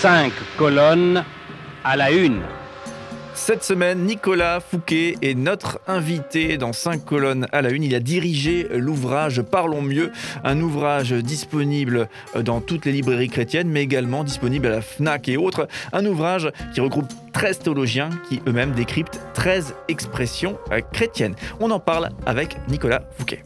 Cinq colonnes à la une. Cette semaine, Nicolas Fouquet est notre invité dans 5 colonnes à la une. Il a dirigé l'ouvrage Parlons mieux, un ouvrage disponible dans toutes les librairies chrétiennes, mais également disponible à la FNAC et autres. Un ouvrage qui regroupe 13 théologiens qui eux-mêmes décryptent 13 expressions chrétiennes. On en parle avec Nicolas Fouquet.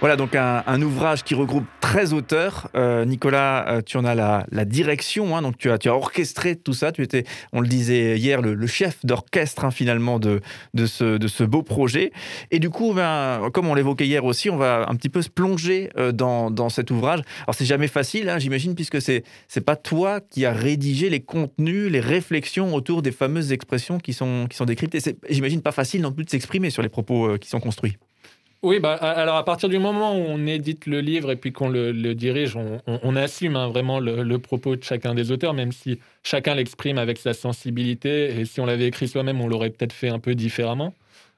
Voilà donc un, ouvrage qui regroupe 13 auteurs. Euh, Nicolas, euh, tu en as la, direction, hein, donc tu as, orchestré tout ça. Tu étais, on le disait hier, le, chef d'orchestre hein, finalement de, ce, beau projet. Et du coup, ben, comme on l'évoquait hier aussi, on va un petit peu se plonger euh, dans, dans, cet ouvrage. Alors c'est jamais facile, hein, j'imagine, puisque c'est c'est pas toi qui as rédigé les contenus, les réflexions autour des fameuses expressions qui sont, qui sont décrites. Et c'est, j'imagine, pas facile non plus de s'exprimer sur les propos qui sont construits. Oui, bah, alors à partir du moment où on édite le livre et puis qu'on le, dirige, on, assume hein, vraiment le, propos de chacun des auteurs, même si chacun l'exprime avec sa sensibilité. Et si on l'avait écrit soi-même, on l'aurait peut-être fait un peu différemment.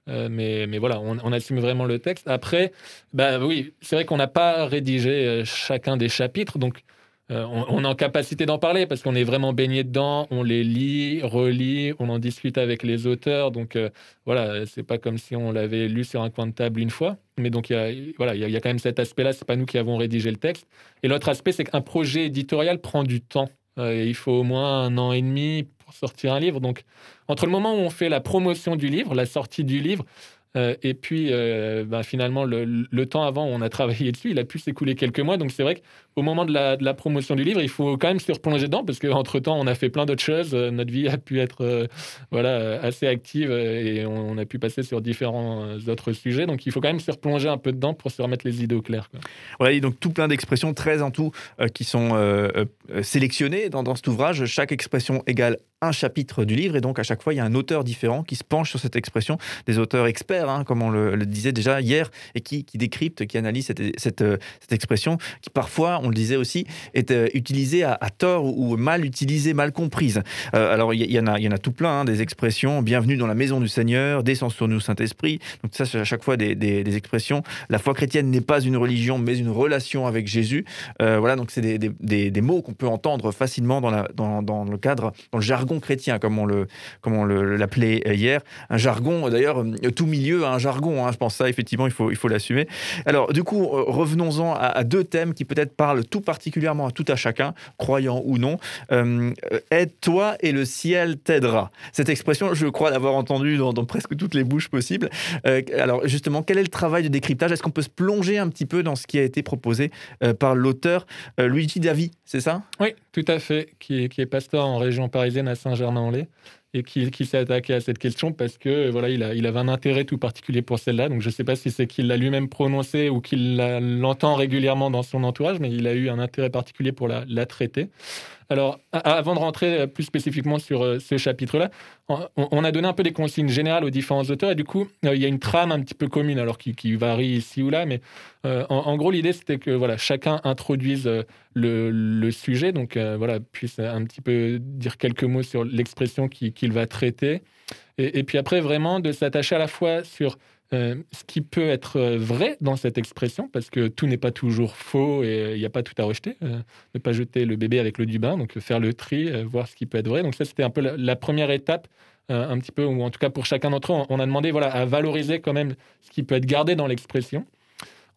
Euh, mais, mais, voilà, on, assume vraiment le texte. Après, bah oui, c'est vrai qu'on n'a pas rédigé euh, chacun des chapitres, donc euh, on, est en capacité d'en parler parce qu'on est vraiment baigné dedans, on les lit, relit, on en discute avec les auteurs. Donc euh, voilà, c'est pas comme si on l'avait lu sur un coin de table une fois. Mais donc il y a, voilà, il y, a quand même cet aspect-là, c'est pas nous qui avons rédigé le texte. Et l'autre aspect, c'est qu'un projet éditorial prend du temps. Euh, il faut au moins un an et demi pour sortir un livre. Donc entre le moment où on fait la promotion du livre, la sortie du livre, euh, et puis, euh, bah, finalement, le, temps avant où on a travaillé dessus, il a pu s'écouler quelques mois. Donc, c'est vrai qu'au moment de la, promotion du livre, il faut quand même se replonger dedans parce qu'entre-temps, on a fait plein d'autres choses. Euh, notre vie a pu être voilà, assez active et on, a pu passer sur différents autres sujets. Donc, il faut quand même se replonger un peu dedans pour se remettre les idées au clair. Quoi. donc tout plein d'expressions, 13 en tout, qui sont sélectionnées dans, dans cet ouvrage. Chaque expression égale un chapitre du livre et donc à chaque fois il y a un auteur différent qui se penche sur cette expression, des auteurs experts, hein, comme on le, disait déjà hier, et qui, qui décryptent, qui cette, euh, cette, expression qui parfois, on le disait aussi, est euh, utilisée à, tort ou, mal utilisée, mal comprise. Euh, alors il y, en a, y en a tout plein, hein, des expressions, bienvenue dans la maison du Seigneur, descends sur nous Saint-Esprit, donc ça c'est à chaque fois des, expressions. La foi chrétienne n'est pas une religion, mais une relation avec Jésus. voilà, donc c'est des, mots qu'on peut entendre facilement dans le cadre, dans le jargon chrétien, comme on le, comme on l'appelait hier. Un jargon, d'ailleurs, tout milieu a un jargon. Hein, je pense ça, effectivement, il faut, il faut l'assumer. Alors, du coup, euh, revenons-en à, deux thèmes qui peut-être parlent tout particulièrement à tout à chacun, croyant ou non. Euh, aide-toi et le ciel t'aidera. Cette expression, je crois l'avoir entendue dans, presque toutes les bouches possibles. Euh, alors, justement, quel est le travail de décryptage? Est-ce qu'on peut se plonger un petit peu dans ce qui a été proposé par l'auteur Luigi Davi, c'est ça? Oui, tout à fait, qui est, qui est pasteur en région parisienne à Saint-Germain-en-Laye et qui, s'est attaqué à cette question parce que voilà, il, a, avait un intérêt tout particulier pour celle-là. Donc je ne sais pas si c'est qu'il l'a lui-même prononcé ou qu'il l'entend régulièrement dans son entourage, mais il a eu un intérêt particulier pour la traiter. Alors, avant de rentrer plus spécifiquement sur euh, ce chapitre-là, on a donné un peu des consignes générales aux différents auteurs et du coup, euh, il y a une trame un petit peu commune, alors qui, varie ici ou là, mais euh, en, gros, l'idée c'était que voilà, chacun introduise le, sujet, donc voilà, puisse un petit peu dire quelques mots sur l'expression qu'il va traiter, et, puis après vraiment de s'attacher à la fois sur euh, ce qui peut être euh, vrai dans cette expression, parce que tout n'est pas toujours faux et il n'y a pas tout à rejeter. Euh, ne pas jeter le bébé avec le du bain, donc faire le tri, voir ce qui peut être vrai. Donc ça, c'était un peu la, première étape, un petit peu, ou en tout cas pour chacun d'entre eux, on a demandé voilà, à valoriser quand même ce qui peut être gardé dans l'expression.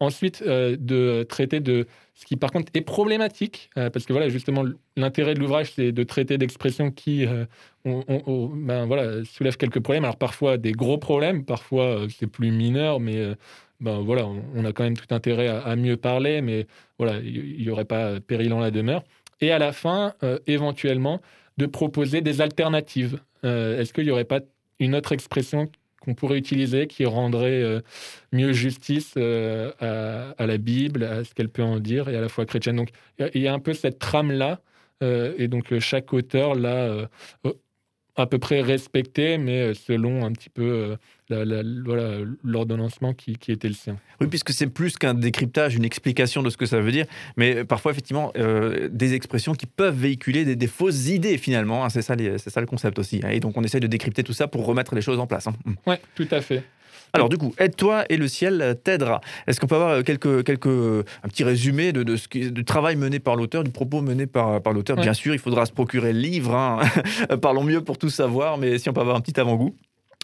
Ensuite, de traiter de ce qui, par contre, est problématique, euh, parce que voilà, justement, l'intérêt de l'ouvrage, c'est de traiter d'expressions qui euh, ben, voilà, soulèvent quelques problèmes. Alors, parfois, des gros problèmes, parfois, euh, c'est plus mineur, mais ben, voilà, on, a quand même tout intérêt à, mieux parler, mais voilà, il n'y aurait pas péril en la demeure. Et à la fin, éventuellement, de proposer des alternatives. Est-ce qu'il n'y aurait pas une autre expression qu'on pourrait utiliser qui rendrait euh, mieux justice euh, à, la Bible, à ce qu'elle peut en dire, et à la foi chrétienne. Donc il y, a un peu cette trame-là, euh, et donc chaque auteur l'a à peu près respecté, mais selon un petit peu l'ordonnancement qui, qui, était le sien. Oui, puisque c'est plus qu'un décryptage, une explication de ce que ça veut dire, mais parfois effectivement des expressions qui peuvent véhiculer des, fausses idées finalement. Hein, c'est ça, le concept aussi. Hein. et donc on essaye de décrypter tout ça pour remettre les choses en place. Hein. Mm. Oui, tout à fait. Alors du coup, aide-toi et le ciel t'aidera. Est-ce qu'on peut avoir euh, quelques, quelques, un petit résumé de, de ce qui, du travail mené par l'auteur, du propos mené par, par l'auteur? Bien sûr, il faudra se procurer le livre. Hein. Parlons mieux pour tout savoir, mais si on peut avoir un petit avant-goût.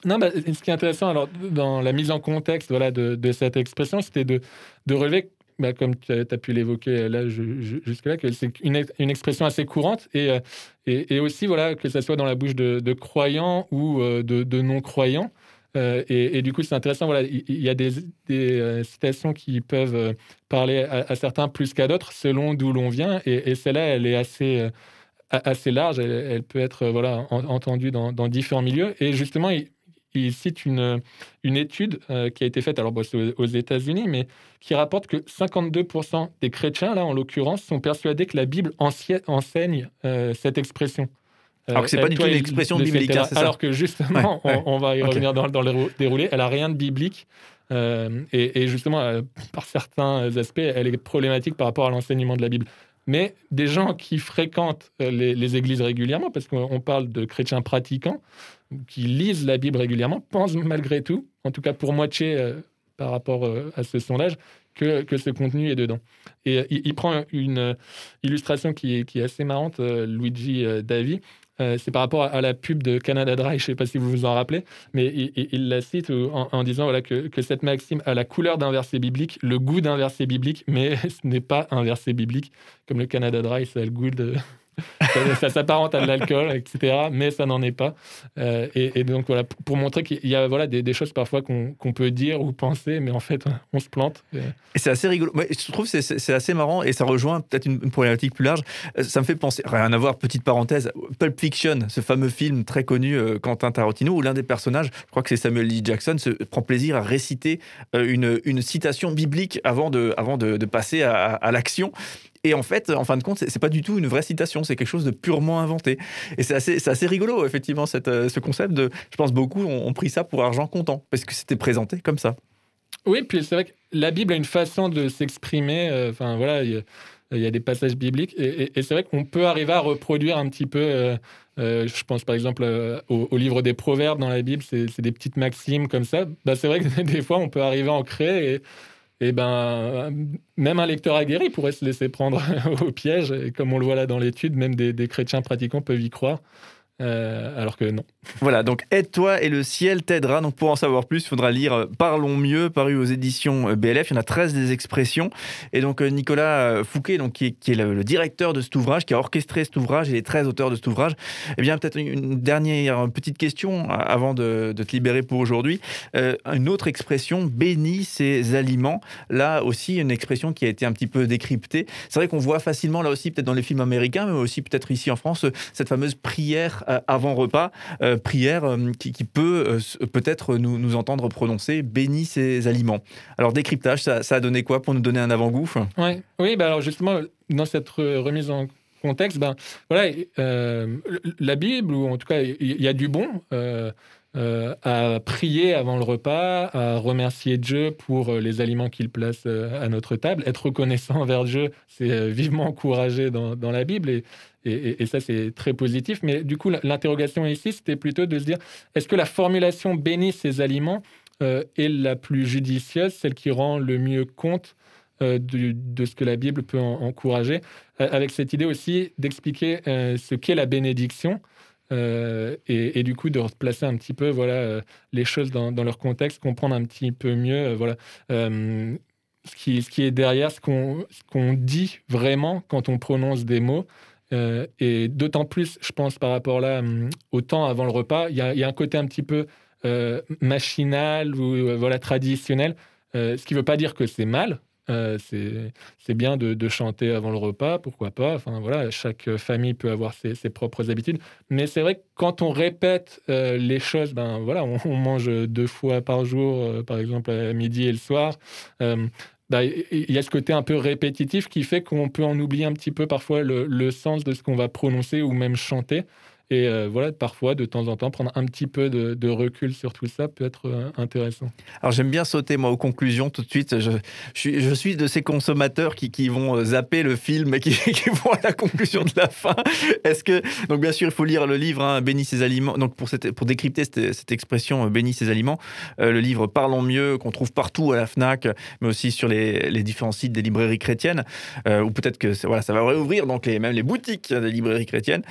Non, bah, ce qui est intéressant alors, dans la mise en contexte voilà, de, cette expression, c'était de, de relever bah, comme tu as, pu l'évoquer là jusque-là, que c'est une, expression assez courante et, euh, et, et, aussi voilà, que ça soit dans la bouche de, croyants ou euh, de, non-croyants. Euh, et, du coup, c'est intéressant. Voilà, il y, a des, euh, citations qui peuvent euh, parler à, certains plus qu'à d'autres, selon d'où l'on vient. Et, celle-là, elle est assez, assez large. Elle, peut être voilà, entendue dans, différents milieux. Et justement, cite une, une étude qui a été faite, alors aux États-Unis, mais qui rapporte que 52% des chrétiens, là en l'occurrence, sont persuadés que la Bible enseigne cette expression. Alors que c'est pas du tout une expression biblique, hein, ça Alors que justement, on, va y revenir dans, le déroulé, elle a rien de biblique. Euh, et, justement, euh, par certains aspects, elle est problématique par rapport à l'enseignement de la Bible. Mais des gens qui fréquentent euh, les, églises régulièrement, parce qu'on parle de chrétiens pratiquants, qui lisent la Bible régulièrement, pensent malgré tout, en tout cas pour moitié par rapport à ce sondage, que, que, ce contenu est dedans. Et il, prend une illustration qui est, qui est assez marrante, Luigi Davi, euh, c'est par rapport à, la pub de Canada Dry, je ne sais pas si vous vous en rappelez, mais il, la cite en, disant voilà, que, que, cette maxime a la couleur d'un verset biblique, le goût d'un verset biblique, mais ce n'est pas un verset biblique, comme le Canada Dry, ça a le goût de, ça, s'apparente à de l'alcool, etc. Mais ça n'en est pas. Euh, et, donc voilà, pour montrer qu'il y a voilà, des, choses parfois qu'on peut dire ou penser, mais en fait, on se plante. C'est assez rigolo. je trouve que c'est assez marrant et ça rejoint peut-être une, problématique plus large. Euh, ça me fait penser, rien à voir, petite parenthèse, Pulp Fiction, ce fameux film très connu, euh, Quentin Tarantino, où l'un des personnages, je crois que c'est Samuel L. Jackson, se prend plaisir à réciter une, citation biblique avant de, avant de, passer à l'action. Et en fait, en fin de compte, c'est pas du tout une vraie citation, c'est quelque chose de purement inventé. Et c'est assez, assez rigolo, effectivement, cette, euh, ce concept de. Je pense beaucoup ont, pris ça pour argent comptant, parce que c'était présenté comme ça. Oui, puis c'est vrai que la Bible a une façon de s'exprimer. Euh, enfin, voilà, il y, a des passages bibliques. Et, c'est vrai qu'on peut arriver à reproduire un petit peu. Euh, je pense par exemple au, livre des Proverbes dans la Bible, c'est des petites maximes comme ça. Bah, c'est vrai que des fois, on peut arriver à en créer. Et ben, même un lecteur aguerri pourrait se laisser prendre au piège. Et comme on le voit là dans l'étude, même des chrétiens pratiquants peuvent y croire. Euh, alors que non. Voilà, donc aide-toi et le ciel t'aidera. Donc pour en savoir plus, il faudra lire euh, Parlons mieux, paru aux éditions euh, BLF. Il y en a 13 des expressions. Et donc Nicolas Fouquet, donc, qui, est, le, directeur de cet ouvrage, qui a orchestré cet ouvrage et les 13 auteurs de cet ouvrage. Eh bien, peut-être une dernière petite question avant de, te libérer pour aujourd'hui. une autre expression, bénis ses aliments. Là aussi, une expression qui a été un petit peu décryptée. C'est vrai qu'on voit facilement, là aussi, peut-être dans les films américains, mais aussi peut-être ici en France, cette fameuse prière avant repas, euh, prière euh, qui, peut peut-être nous, nous, entendre prononcer bénis ces aliments. Alors décryptage, ça, a donné quoi pour nous donner un avant-goût? Ouais. Oui, bah alors justement, dans cette remise en contexte, ben, voilà, la Bible, ou en tout cas, il y, a du bon. à prier avant le repas, à remercier Dieu pour les aliments qu'il place à notre table. Être reconnaissant envers Dieu, c'est vivement encouragé dans, dans, la Bible. Et, et, ça, c'est très positif. Mais du coup, l'interrogation ici, c'était plutôt de se dire, est-ce que la formulation bénit ces aliments euh, est la plus judicieuse, celle qui rend le mieux compte euh, de, ce que la Bible peut encourager, euh, avec cette idée aussi d'expliquer ce qu'est la bénédiction. Et, du coup de replacer un petit peu voilà les choses dans, leur contexte, comprendre un petit peu mieux voilà ce qui, ce qui est derrière ce qu'on dit vraiment quand on prononce des mots euh, et d'autant plus, je pense, par rapport là, hum, au temps avant le repas, il y, a un côté un petit peu euh, machinal ou euh, voilà, traditionnel, ce qui ne veut pas dire que c'est mal. c'est bien de, chanter avant le repas, pourquoi pas. Enfin voilà, chaque famille peut avoir ses, propres habitudes. Mais c'est vrai que quand on répète les choses, ben voilà, on, on, mange deux fois par jour, par exemple à midi et le soir. Bah, il y a ce côté un peu répétitif qui fait qu'on peut en oublier un petit peu parfois le, sens de ce qu'on va prononcer ou même chanter. Et euh, voilà, parfois, de temps en temps, prendre un petit peu de, recul sur tout ça peut être euh, intéressant. Alors j'aime bien sauter, moi, aux conclusions tout de suite. Je, suis, de ces consommateurs qui, vont euh, zapper le film et qui, vont à la conclusion de la fin. Est-ce que... Donc bien sûr, il faut lire le livre hein, Bénis ses aliments. Donc pour, décrypter cette, expression Bénis ses aliments, le livre Parlons mieux, qu'on trouve partout à la FNAC, mais aussi sur les, différents sites des librairies chrétiennes, ou peut-être que voilà, ça va réouvrir donc même les boutiques des librairies chrétiennes.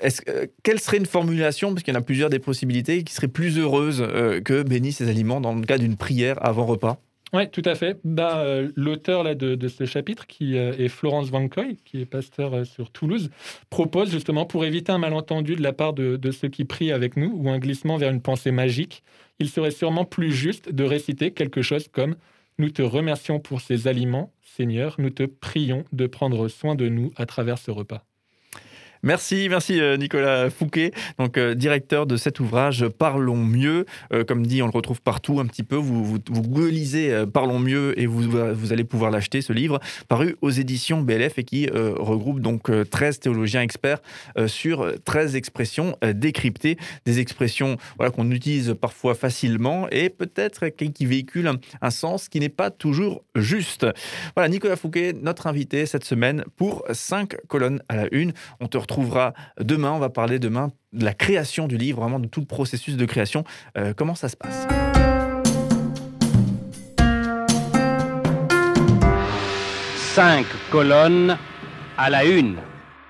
Est-ce, euh, quelle serait une formulation, parce qu'il y en a plusieurs des possibilités, qui serait plus heureuse euh, que bénis ces aliments dans le cas d'une prière avant repas? Oui, tout à fait. Bah, L'auteur là, de, ce chapitre, qui est Florence Van Coy, qui est pasteur sur Toulouse, propose justement, pour éviter un malentendu de la part de, ceux qui prient avec nous ou un glissement vers une pensée magique, il serait sûrement plus juste de réciter quelque chose comme ⁇ Nous te remercions pour ces aliments, Seigneur, nous te prions de prendre soin de nous à travers ce repas. Merci, merci euh, Nicolas Fouquet, donc euh, directeur de cet ouvrage Parlons mieux. Euh, comme dit, on le retrouve partout un petit peu. Vous, vous, vous Parlons mieux et vous, vous allez pouvoir l'acheter, ce livre, paru aux éditions BLF et qui regroupe donc 13 théologiens experts sur 13 expressions décryptées, des expressions voilà, qu'on utilise parfois facilement et peut-être qui véhiculent un, sens qui n'est pas toujours juste. Voilà, Nicolas Fouquet, notre invité cette semaine pour 5 colonnes à la une. Retrouvera demain. On va parler demain de la création du livre, vraiment de tout le processus de création. Euh, comment ça se passe? Cinq colonnes à la une.